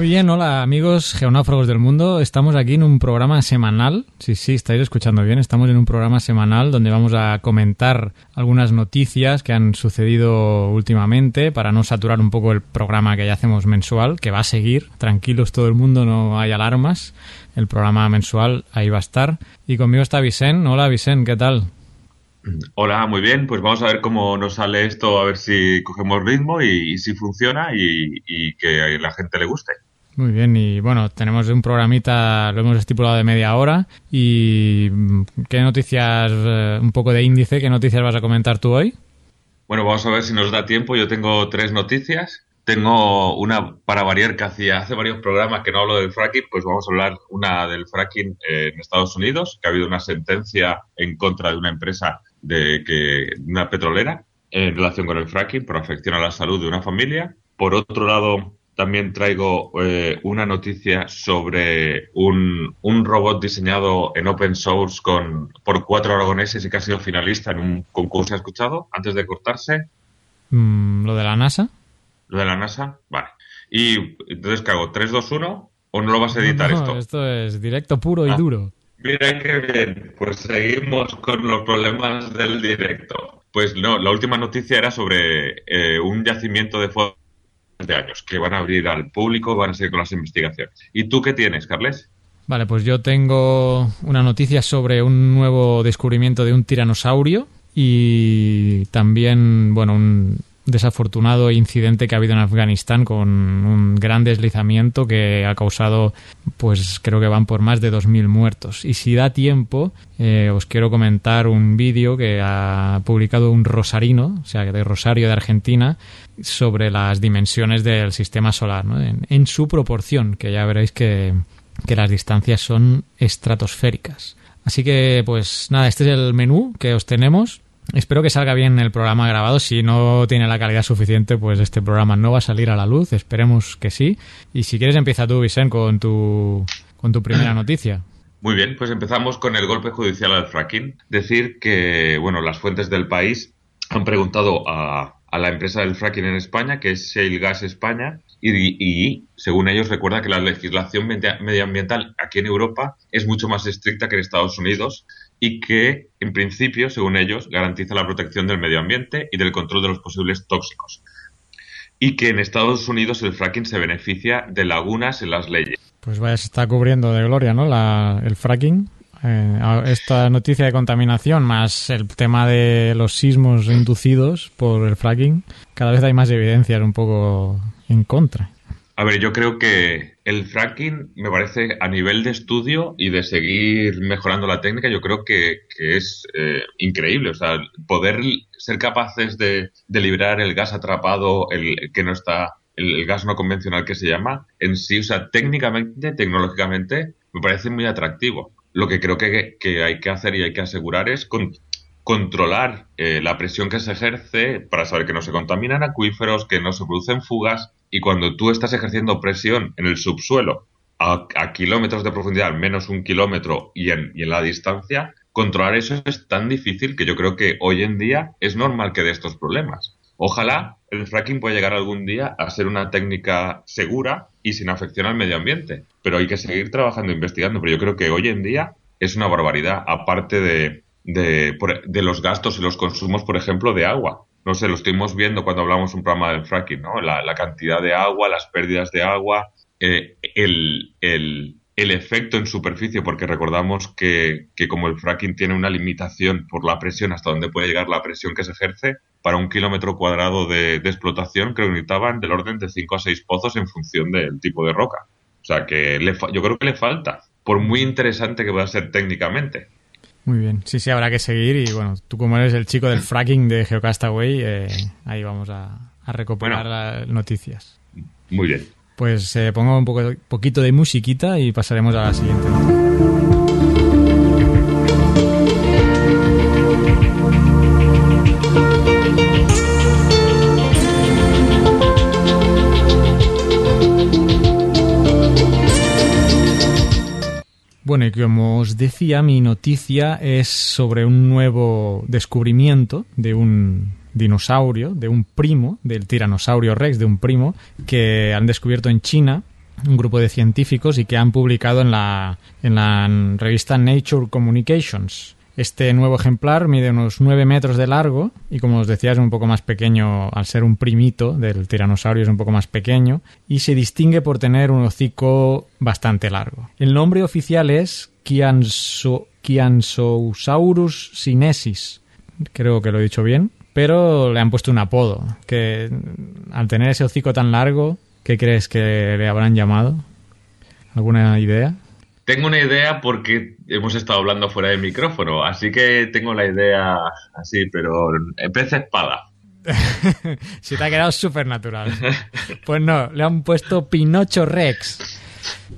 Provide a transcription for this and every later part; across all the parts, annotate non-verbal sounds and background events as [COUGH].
Muy bien, hola amigos geonáufragos del mundo. Estamos aquí en un programa semanal. Sí, sí, estáis escuchando bien. Estamos en un programa semanal donde vamos a comentar algunas noticias que han sucedido últimamente para no saturar un poco el programa que ya hacemos mensual, que va a seguir. Tranquilos todo el mundo, no hay alarmas. El programa mensual ahí va a estar. Y conmigo está Vicen. Hola Vicen, ¿qué tal? Hola, muy bien. Pues vamos a ver cómo nos sale esto, a ver si cogemos ritmo y, si funciona y, que la gente le guste. Muy bien, y bueno, tenemos un programita, lo hemos estipulado de media hora. ¿Y qué noticias, eh, un poco de índice, qué noticias vas a comentar tú hoy? Bueno, vamos a ver si nos da tiempo. Yo tengo tres noticias. Tengo una para variar que hacía hace varios programas que no hablo del fracking, pues vamos a hablar una del fracking en Estados Unidos, que ha habido una sentencia en contra de una empresa de que una petrolera en relación con el fracking por afección a la salud de una familia. Por otro lado, también traigo eh, una noticia sobre un, robot diseñado en open source con, por cuatro aragoneses y que ha sido finalista en un concurso. ¿Ha escuchado antes de cortarse? Mm, ¿Lo de la NASA? ¿Lo de la NASA? Vale. Y entonces, ¿qué hago? ¿3, 2, 1? ¿O no lo vas a editar esto? Esto es directo puro y ah. duro. Mira qué bien. Pues seguimos con los problemas del directo. Pues no, la última noticia era sobre eh, un yacimiento de fuego de años, que van a abrir al público, van a seguir con las investigaciones. ¿Y tú qué tienes, Carles? Vale, pues yo tengo una noticia sobre un nuevo descubrimiento de un tiranosaurio y también, bueno, un desafortunado incidente que ha habido en Afganistán con un gran deslizamiento que ha causado, pues creo que van por más de 2.000 muertos. Y si da tiempo, eh, os quiero comentar un vídeo que ha publicado un rosarino, o sea, de Rosario de Argentina, sobre las dimensiones del sistema solar, ¿no? en, su proporción, que ya veréis que, que las distancias son estratosféricas. Así que, pues nada, este es el menú que os tenemos. Espero que salga bien el programa grabado. Si no tiene la calidad suficiente, pues este programa no va a salir a la luz. Esperemos que sí. Y si quieres, empieza tú, Vicente, con tu, con tu primera noticia. Muy bien, pues empezamos con el golpe judicial al fracking. Decir que, bueno, las fuentes del país han preguntado a, la empresa del fracking en España, que es Shale Gas España, y, según ellos recuerda que la legislación medioambiental aquí en Europa es mucho más estricta que en Estados Unidos y que, en principio, según ellos, garantiza la protección del medio ambiente y del control de los posibles tóxicos. Y que en Estados Unidos el fracking se beneficia de lagunas en las leyes. Pues vaya, se está cubriendo de gloria, ¿no? La, el fracking. Eh, esta noticia de contaminación más el tema de los sismos inducidos por el fracking, cada vez hay más evidencias un poco en contra. A ver, yo creo que el fracking me parece a nivel de estudio y de seguir mejorando la técnica, yo creo que, es eh, increíble. O sea, poder ser capaces de, de liberar el gas atrapado, el que no está, el, gas no convencional que se llama, en sí, o sea, técnicamente, tecnológicamente, me parece muy atractivo. Lo que creo que, hay que hacer y hay que asegurar es controlar eh, la presión que se ejerce para saber que no se contaminan acuíferos, que no se producen fugas y cuando tú estás ejerciendo presión en el subsuelo a, kilómetros de profundidad, menos un kilómetro y en, la distancia, controlar eso es tan difícil que yo creo que hoy en día es normal que dé estos problemas. Ojalá el fracking pueda llegar algún día a ser una técnica segura y sin afección al medio ambiente. Pero hay que seguir trabajando investigando. Pero yo creo que hoy en día es una barbaridad, aparte de, de, de los gastos y los consumos, por ejemplo, de agua no sé, lo estuvimos viendo cuando hablamos un programa del fracking, ¿no? La, cantidad de agua, las pérdidas de agua, eh, el, el, efecto en superficie, porque recordamos que, que, como el fracking tiene una limitación por la presión, hasta dónde puede llegar la presión que se ejerce, para un kilómetro cuadrado de, de explotación creo que necesitaban del orden de 5 a 6 pozos en función del tipo de roca. O sea que le yo creo que le falta, por muy interesante que pueda ser técnicamente. Muy bien, sí, sí, habrá que seguir y bueno, tú como eres el chico del fracking de Geocastaway, eh, ahí vamos a, recopilar las noticias. Muy bien. Pues eh, pongo un poco, poquito de musiquita y pasaremos a la siguiente. Bueno, y como os decía, mi noticia es sobre un nuevo descubrimiento de un dinosaurio, de un primo, del tiranosaurio rex, de un primo, que han descubierto en China un grupo de científicos y que han publicado en la, en la revista Nature Communications. Este nuevo ejemplar mide unos 9 metros de largo y como os decía es un poco más pequeño, al ser un primito del tiranosaurio es un poco más pequeño y se distingue por tener un hocico bastante largo. El nombre oficial es Kiansosaurus sinensis, creo que lo he dicho bien, pero le han puesto un apodo, que al tener ese hocico tan largo, ¿qué crees que le habrán llamado? ¿Alguna idea? Tengo una idea porque hemos estado hablando fuera de micrófono, así que tengo la idea así, pero pez espada. [LAUGHS] Si te ha quedado súper natural. Pues no, le han puesto Pinocho Rex.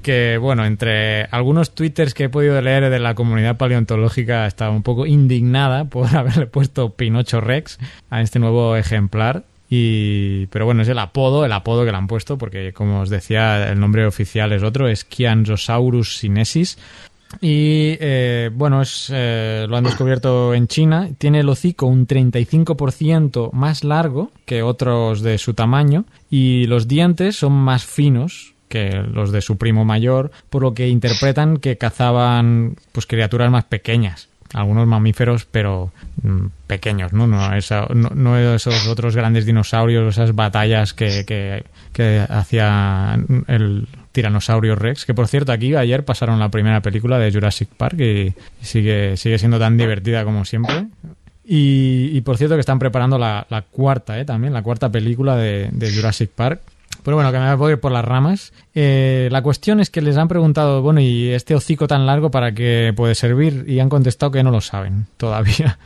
Que bueno, entre algunos twitters que he podido leer de la comunidad paleontológica estaba un poco indignada por [LAUGHS] haberle puesto Pinocho Rex a este nuevo ejemplar. Y, pero bueno, es el apodo, el apodo que le han puesto, porque como os decía, el nombre oficial es otro, es Kianzosaurus sinensis. Y eh, bueno, es, eh, lo han descubierto en China. Tiene el hocico un 35% más largo que otros de su tamaño y los dientes son más finos que los de su primo mayor, por lo que interpretan que cazaban pues criaturas más pequeñas algunos mamíferos, pero mm, pequeños, ¿no? No, no, esos otros grandes dinosaurios, esas batallas que, que, hacía el tiranosaurio Rex, que por cierto aquí ayer pasaron la primera película de Jurassic Park y sigue, sigue siendo tan divertida como siempre. Y, por cierto que están preparando la, cuarta, ¿eh? También, la cuarta película de Jurassic Park, pero bueno, que me voy a ir por las ramas. Eh, la cuestión es que les han preguntado, bueno, ¿y este hocico tan largo para qué puede servir? Y han contestado que no lo saben [LAUGHS] todavía.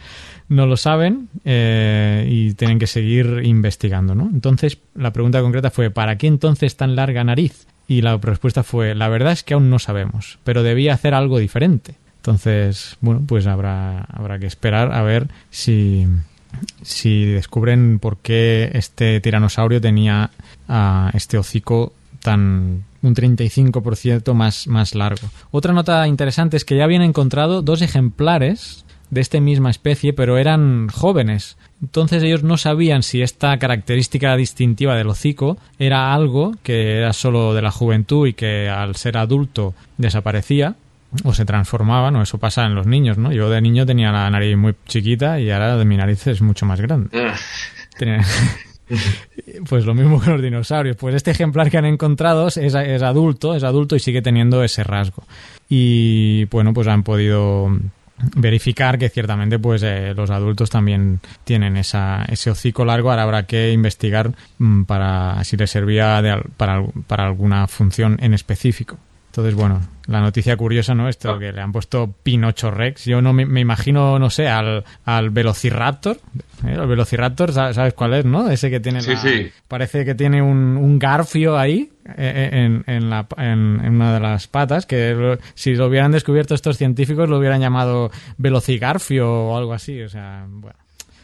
no lo saben eh, y tienen que seguir investigando, ¿no? Entonces, la pregunta concreta fue, ¿para qué entonces tan larga nariz? Y la respuesta fue, la verdad es que aún no sabemos, pero debía hacer algo diferente. Entonces, bueno, pues habrá, habrá que esperar a ver si, si descubren por qué este tiranosaurio tenía uh, este hocico tan un 35% más, más largo. Otra nota interesante es que ya habían encontrado dos ejemplares de esta misma especie, pero eran jóvenes. Entonces ellos no sabían si esta característica distintiva del hocico era algo que era solo de la juventud y que al ser adulto desaparecía, o se transformaban, o eso pasa en los niños, ¿no? Yo de niño tenía la nariz muy chiquita y ahora de mi nariz es mucho más grande. Ah. [LAUGHS] Pues lo mismo que los dinosaurios. Pues este ejemplar que han encontrado es, es, adulto, es adulto y sigue teniendo ese rasgo. Y bueno, pues han podido verificar que ciertamente pues eh, los adultos también tienen esa, ese hocico largo ahora habrá que investigar mm, para si les servía para, para alguna función en específico entonces, bueno, la noticia curiosa, ¿no? Esto ah. que le han puesto Pinocho Rex. Yo no me, imagino, no sé, al, al Velociraptor. ¿eh? El Velociraptor, ¿sabes cuál es, no? Ese que tiene. Sí, sí. Parece que tiene un, un garfio ahí eh, eh, en, en, la, en, una de las patas. Que si lo hubieran descubierto estos científicos, lo hubieran llamado Velocigarfio o algo así. O sea, bueno.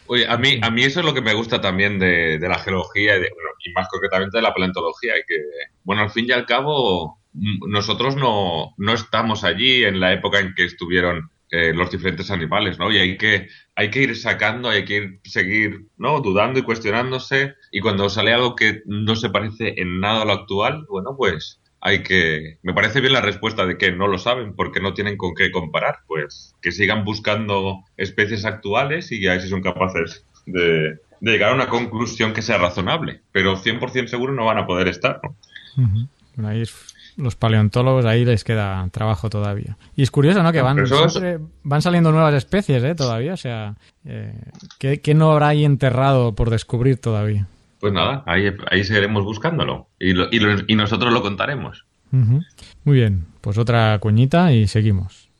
Oye, a mí, a mí eso es lo que me gusta también de, de la geología y, de, bueno, y más concretamente de la paleontología. Y que, bueno, al fin y al cabo nosotros no, no estamos allí en la época en que estuvieron eh, los diferentes animales, ¿no? Y hay que, hay que ir sacando, hay que ir, seguir, ¿no? Dudando y cuestionándose. Y cuando sale algo que no se parece en nada a lo actual, bueno, pues hay que... Me parece bien la respuesta de que no lo saben porque no tienen con qué comparar. Pues que sigan buscando especies actuales y ya si son capaces de, llegar a una conclusión que sea razonable. Pero 100% seguro no van a poder estar, ¿no? Ahí los paleontólogos ahí les queda trabajo todavía. Y es curioso, ¿no? Que van, van saliendo nuevas especies, ¿eh? Todavía, o sea, eh, ¿qué, no habrá ahí enterrado por descubrir todavía? Pues nada, ahí, ahí seguiremos buscándolo y, y, nosotros lo contaremos. Muy bien, pues otra cuñita y seguimos.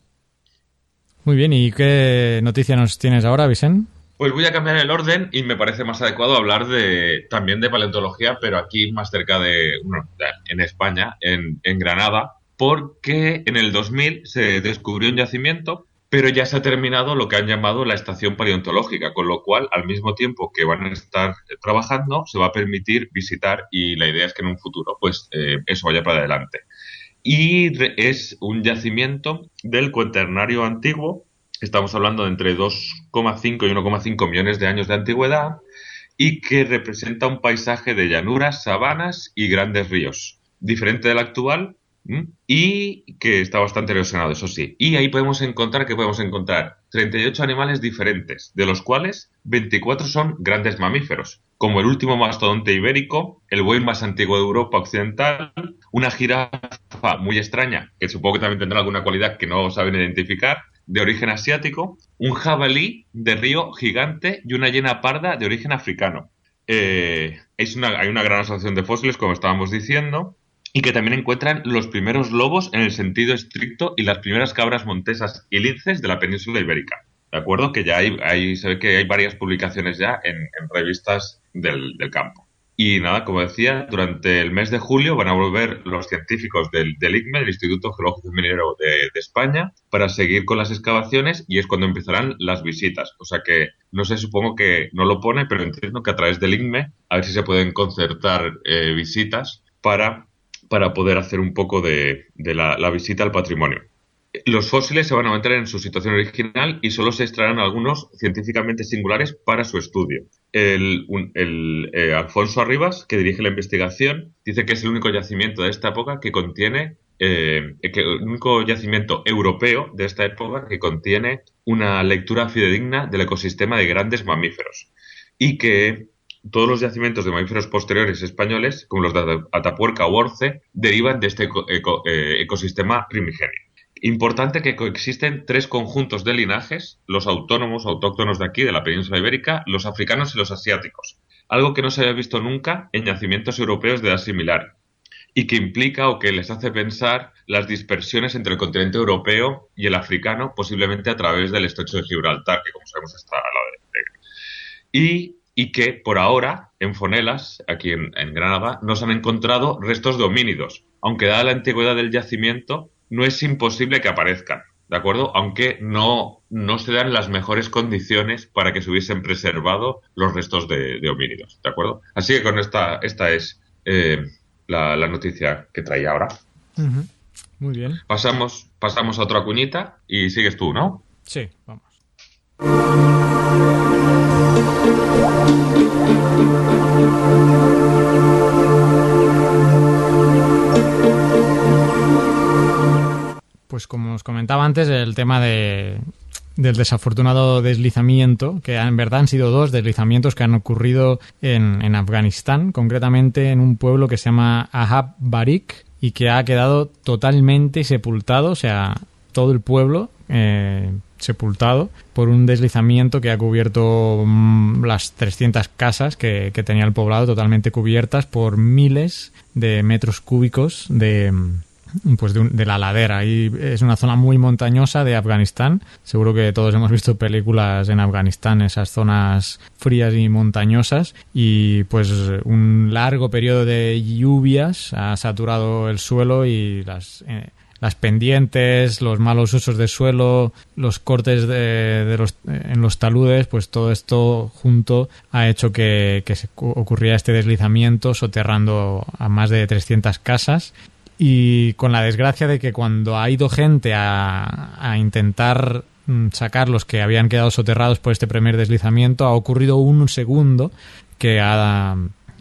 Muy bien, ¿y qué noticia nos tienes ahora, Vicente? Pues voy a cambiar el orden y me parece más adecuado hablar de también de paleontología, pero aquí más cerca de, bueno, en España, en, en Granada, porque en el 2000 se descubrió un yacimiento, pero ya se ha terminado lo que han llamado la estación paleontológica, con lo cual, al mismo tiempo que van a estar trabajando, se va a permitir visitar y la idea es que en un futuro, pues eh, eso vaya para adelante. Y es un yacimiento del cuaternario antiguo, estamos hablando de entre 2,5 y 1,5 millones de años de antigüedad, y que representa un paisaje de llanuras, sabanas y grandes ríos, diferente del actual, y que está bastante erosionado, eso sí. Y ahí podemos encontrar, que podemos encontrar? 38 animales diferentes, de los cuales 24 son grandes mamíferos, como el último mastodonte ibérico, el buey más antiguo de Europa Occidental, una jirafa muy extraña, que supongo que también tendrá alguna cualidad que no saben identificar, de origen asiático, un jabalí de río gigante y una hiena parda de origen africano. Eh, es una, hay una gran asociación de fósiles, como estábamos diciendo, y que también encuentran los primeros lobos en el sentido estricto y las primeras cabras montesas y linces de la península ibérica. ¿De acuerdo? Que ya hay, se ve que hay varias publicaciones ya en, revistas del, campo. Y nada, como decía, durante el mes de julio van a volver los científicos del, del ICME, del Instituto Geológico y Minero de, España, para seguir con las excavaciones y es cuando empezarán las visitas. O sea que, no sé, supongo que no lo pone, pero entiendo que a través del ICME a ver si se pueden concertar eh, visitas para para poder hacer un poco de, la, visita al patrimonio. Los fósiles se van a mantener en su situación original y solo se extraerán algunos científicamente singulares para su estudio. El, eh, Alfonso Arribas, que dirige la investigación, dice que es el único yacimiento de esta época que contiene eh, el único yacimiento europeo de esta época que contiene una lectura fidedigna del ecosistema de grandes mamíferos y que todos los yacimientos de mamíferos posteriores españoles, como los de Atapuerca o Orce, derivan de este eh, ecosistema primigenio. Importante que coexisten tres conjuntos de linajes, los autónomos, autóctonos de aquí, de la península ibérica, los africanos y los asiáticos, algo que no se había visto nunca en yacimientos europeos de edad similar, y que implica o que les hace pensar las dispersiones entre el continente europeo y el africano, posiblemente a través del estrecho de Gibraltar, que como sabemos está a la derecha. Y y que por ahora, en Fonelas, aquí en, Granada, no se han encontrado restos de homínidos. Aunque dada la antigüedad del yacimiento, no es imposible que aparezcan, ¿de acuerdo? Aunque no, no se dan las mejores condiciones para que se hubiesen preservado los restos de, homínidos, ¿de acuerdo? Así que con esta, esta es eh, la, noticia que traía ahora. Muy bien. Pasamos, pasamos a otra cuñita y sigues tú, ¿no? Sí, vamos. Pues como os comentaba antes, el tema de, del desafortunado deslizamiento, que en verdad han sido dos deslizamientos que han ocurrido en, en Afganistán, concretamente en un pueblo que se llama Ahab Barik y que ha quedado totalmente sepultado, o sea, todo el pueblo eh, sepultado por un deslizamiento que ha cubierto mm, las 300 casas que, tenía el poblado totalmente cubiertas por miles de metros cúbicos de pues de, la ladera. Y es una zona muy montañosa de Afganistán. Seguro que todos hemos visto películas en Afganistán esas zonas frías y montañosas. Y pues un largo periodo de lluvias ha saturado el suelo y las eh, las pendientes, los malos usos de suelo, los cortes de, los, en los taludes, pues todo esto junto ha hecho que, se ocurriera este deslizamiento soterrando a más de 300 casas y con la desgracia de que cuando ha ido gente a, a intentar mm, sacar los que habían quedado soterrados por este primer deslizamiento, ha ocurrido un segundo que ha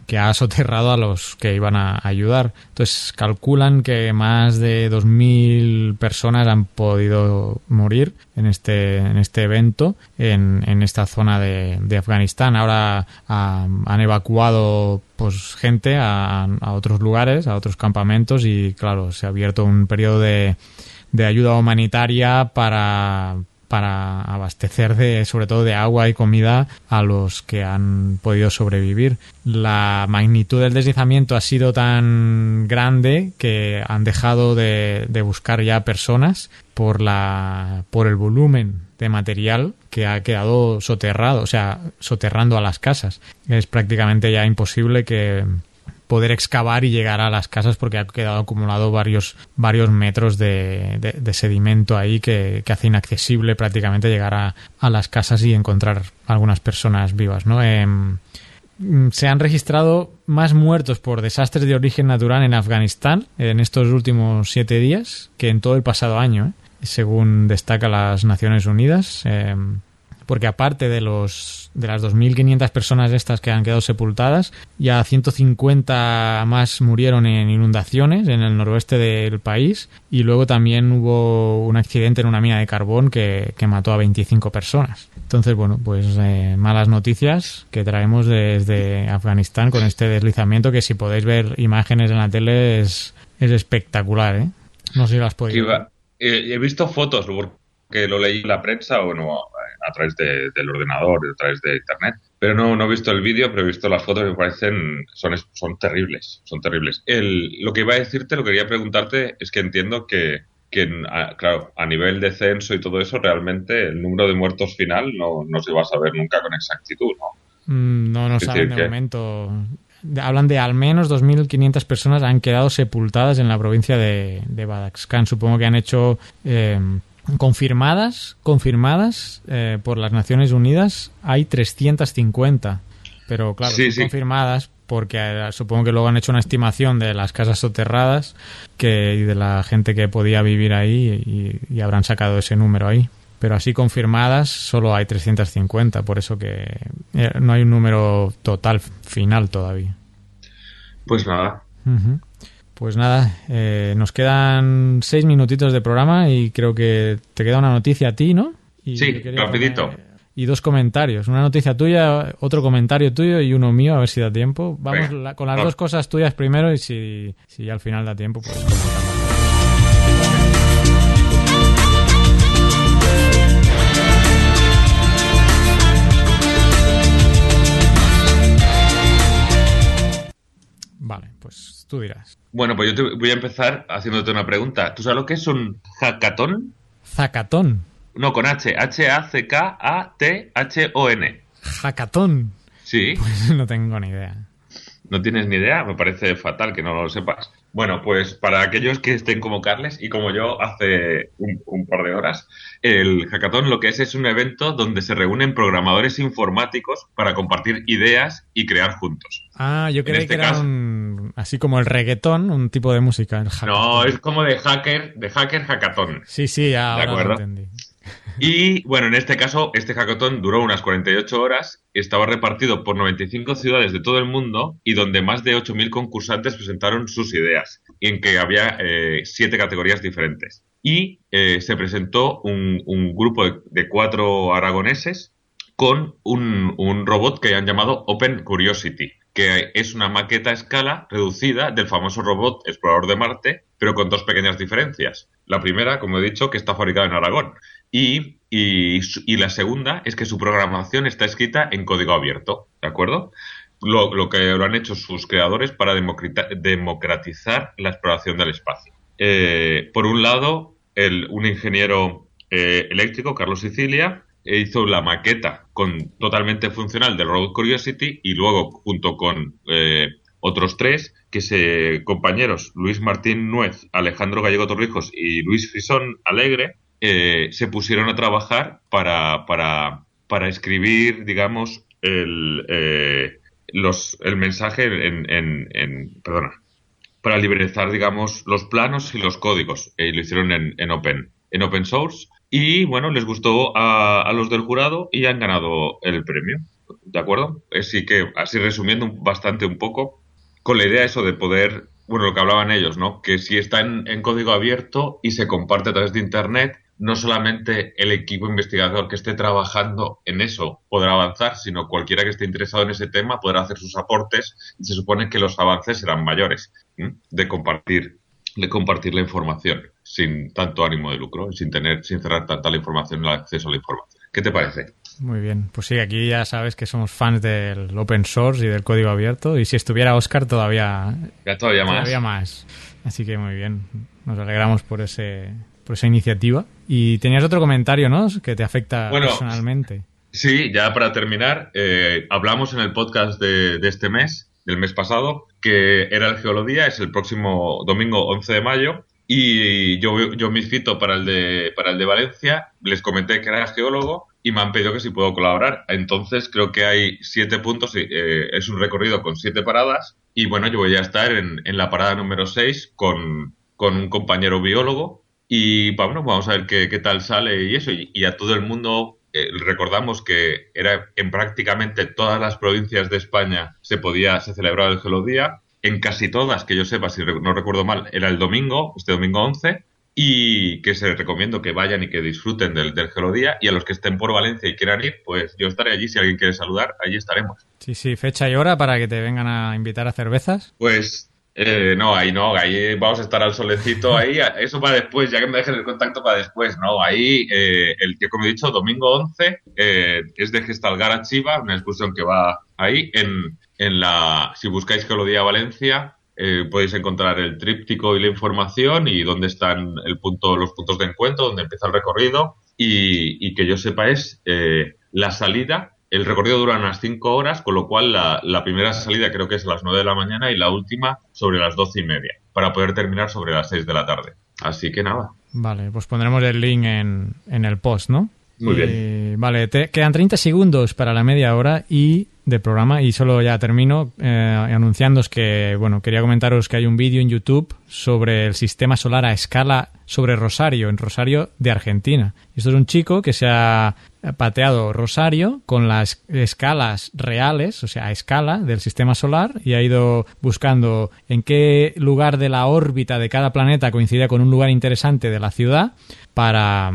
que ha soterrado a los que iban a ayudar. Entonces calculan que más de 2.000 personas han podido morir en este, en este evento, en, en esta zona de, de Afganistán. Ahora han evacuado pues gente a, a otros lugares, a otros campamentos y claro, se ha abierto un periodo de, de ayuda humanitaria para para abastecer de, sobre todo de agua y comida a los que han podido sobrevivir. La magnitud del deslizamiento ha sido tan grande que han dejado de, buscar ya personas por la, por el volumen de material que ha quedado soterrado, o sea, soterrando a las casas. Es prácticamente ya imposible que, poder excavar y llegar a las casas porque ha quedado acumulado varios, varios metros de, sedimento ahí que, hace inaccesible prácticamente llegar a, las casas y encontrar algunas personas vivas, ¿no? Em, se han registrado más muertos por desastres de origen natural en Afganistán en estos últimos siete días que en todo el pasado año, ¿eh? según destaca las Naciones Unidas. Em, porque aparte de los de las 2.500 personas estas que han quedado sepultadas, ya 150 más murieron en inundaciones en el noroeste del país y luego también hubo un accidente en una mina de carbón que, mató a 25 personas. Entonces, bueno, pues eh, malas noticias que traemos desde Afganistán con este deslizamiento que si podéis ver imágenes en la tele es, es espectacular, ¿eh? No sé si las podéis ver. He visto fotos, porque lo leí en la prensa o no a través del ordenador, a través de internet. Pero no, no he visto el vídeo, pero he visto las fotos que me parecen, son, son terribles, son terribles. El, lo que iba a decirte, lo que quería preguntarte, es que entiendo que, que a, claro, a nivel de censo y todo eso, realmente el número de muertos final no, no se va a saber nunca con exactitud, ¿no? Mm, no, no saben de momento. Hablan de al menos 2.500 personas han quedado sepultadas en la provincia de, de. Supongo que han hecho eh, confirmadas, confirmadas eh, por las Naciones Unidas hay 350, pero claro, confirmadas porque eh, supongo que luego han hecho una estimación de las casas soterradas que, y de la gente que podía vivir ahí y, habrán sacado ese número ahí. Pero así confirmadas solo hay 350, por eso que eh, no hay un número total final todavía. Pues nada. Pues nada, eh, nos quedan seis minutitos de programa y creo que te queda una noticia a ti, ¿no? sí, rapidito. y dos comentarios. Una noticia tuya, otro comentario tuyo y uno mío, a ver si da tiempo. Vamos con las dos cosas tuyas primero y si, si al final da tiempo, pues tú dirás. Bueno, pues yo te voy a empezar haciéndote una pregunta. ¿Tú sabes lo que es un hackathon? ¿Zacatón? No, con H. H-A-C-K-A-T-H-O-N. ¿Hackathon? Sí. [LAUGHS] Pues no tengo ni idea. ¿No tienes ni idea? Me parece fatal que no lo sepas. Bueno, pues para aquellos que estén como Carles y como yo hace un, par de horas, el hackathon lo que es es un evento donde se reúnen programadores informáticos para compartir ideas y crear juntos. Ah, yo creí este que era así como el reggaetón, un tipo de música. no, es como de hacker, de hacker hackathon. Sí, sí, ahora lo entendí. Y bueno, en este caso, este hackathon duró unas 48 horas, estaba repartido por 95 ciudades de todo el mundo y donde más de 8.000 concursantes presentaron sus ideas, en que había eh, siete categorías diferentes. Y eh, se presentó un, grupo de, cuatro aragoneses con un, un robot que han llamado Open Curiosity, que es una maqueta a escala reducida del famoso robot explorador de Marte, pero con dos pequeñas diferencias. La primera, como he dicho, que está fabricada en Aragón. Y, y, la segunda es que su programación está escrita en código abierto, ¿de acuerdo? Lo, que lo han hecho sus creadores para democratizar la exploración del espacio. Eh, por un lado, el, un ingeniero eh, eléctrico, Carlos Sicilia, hizo la maqueta con, totalmente funcional del robot Curiosity y luego, junto con eh, otros tres, que se compañeros Luis Martín Nuez, Alejandro Gallego Torrijos y Luis Fisón Alegre, eh, se pusieron a trabajar para, para, para escribir, digamos, el, eh, los, el mensaje en, en, perdona, para liberalizar, digamos, los planos y los códigos. Y lo hicieron en, en, open, en open source. Y bueno, les gustó a, a, los del jurado y han ganado el premio. ¿De acuerdo? Así que, así resumiendo bastante un poco, con la idea eso de poder, bueno, lo que hablaban ellos, ¿no? Que si está en, en código abierto y se comparte a través de Internet, no solamente el equipo investigador que esté trabajando en eso podrá avanzar, sino cualquiera que esté interesado en ese tema podrá hacer sus aportes y se supone que los avances serán mayores de compartir de compartir la información. sin tanto ánimo de lucro, sin tener, sin cerrar tanta la información, el acceso a la información. ¿Qué te parece? Muy bien, pues sí, aquí ya sabes que somos fans del open source y del código abierto y si estuviera Oscar todavía, ya todavía, todavía más. Así que muy bien, nos alegramos por ese por esa iniciativa. Y tenías otro comentario, ¿no? Que te afecta personalmente. Sí, ya para terminar, eh, hablamos en el podcast de, de, este mes, del mes pasado, que era el Geología, es el próximo domingo 11 de mayo, y yo, yo me inscrito para el, de, para el de Valencia, les comenté que era geólogo y me han pedido que si puedo colaborar. Entonces creo que hay siete puntos, eh, es un recorrido con siete paradas y bueno, yo voy a estar en, en la parada número 6 con, con un compañero biólogo y bueno, vamos a ver qué, qué tal sale y eso. Y, a todo el mundo eh, recordamos que era en prácticamente todas las provincias de España se podía, se celebraba el Gelodía. En casi todas, que yo sepa, si no recuerdo mal, era el domingo, este domingo 11 y que se les recomiendo que vayan y que disfruten del, del Gelodía y a los que estén por Valencia y quieran ir, pues yo estaré allí, si alguien quiere saludar, allí estaremos. Sí, sí, fecha y hora para que te vengan a invitar a cervezas. Pues eh, no, ahí no, ahí vamos a estar al solecito, ahí, [LAUGHS] eso para después, ya que me dejen el contacto para después, no, ahí, eh, el que como he dicho, domingo 11, eh, es de Gestalgar a Chiva, una excursión que va ahí, en, en la, si buscáis Geología Valencia, eh, podéis encontrar el tríptico y la información y dónde están el punto, los puntos de encuentro, donde empieza el recorrido, y, y que yo sepa es eh, la salida el recorrido dura unas 5 horas, con lo cual la, primera salida creo que es a las 9 de la mañana y la última sobre las 12 y media, para poder terminar sobre las 6 de la tarde. Así que nada. Vale, pues pondremos el link en, en el post, ¿no? Muy bien. Vale, te, quedan 30 segundos para la media hora y de programa y solo ya termino eh, anunciándoos que, bueno, quería comentaros que hay un vídeo en YouTube sobre el sistema solar a escala sobre Rosario, en Rosario de Argentina. Esto es un chico que se ha pateado Rosario con las escalas reales, o sea, a escala del sistema solar y ha ido buscando en qué lugar de la órbita de cada planeta coincide con un lugar interesante de la ciudad para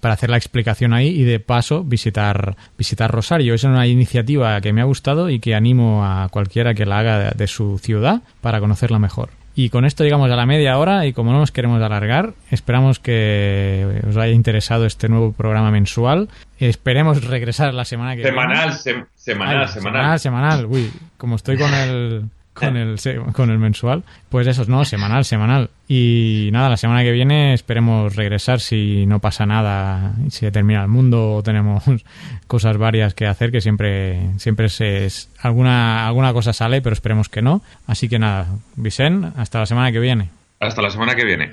para hacer la explicación ahí y de paso visitar, visitar Rosario. Es una iniciativa que me ha gustado y que animo a cualquiera que la haga de, su ciudad para conocerla mejor. Y con esto llegamos a la media hora y como no nos queremos alargar, esperamos que os haya interesado este nuevo programa mensual. Esperemos regresar la semana que viene. semanal, semanal, semanal. Semanal, semanal. Uy, como estoy con el con el, con el mensual. Pues eso, no, semanal, semanal. Y nada, la semana que viene esperemos regresar si no pasa nada, si termina el mundo o tenemos [LAUGHS] cosas varias que hacer, que siempre, siempre se, alguna, alguna cosa sale, pero esperemos que no. Así que nada, Vicente, hasta la semana que viene. Hasta la semana que viene.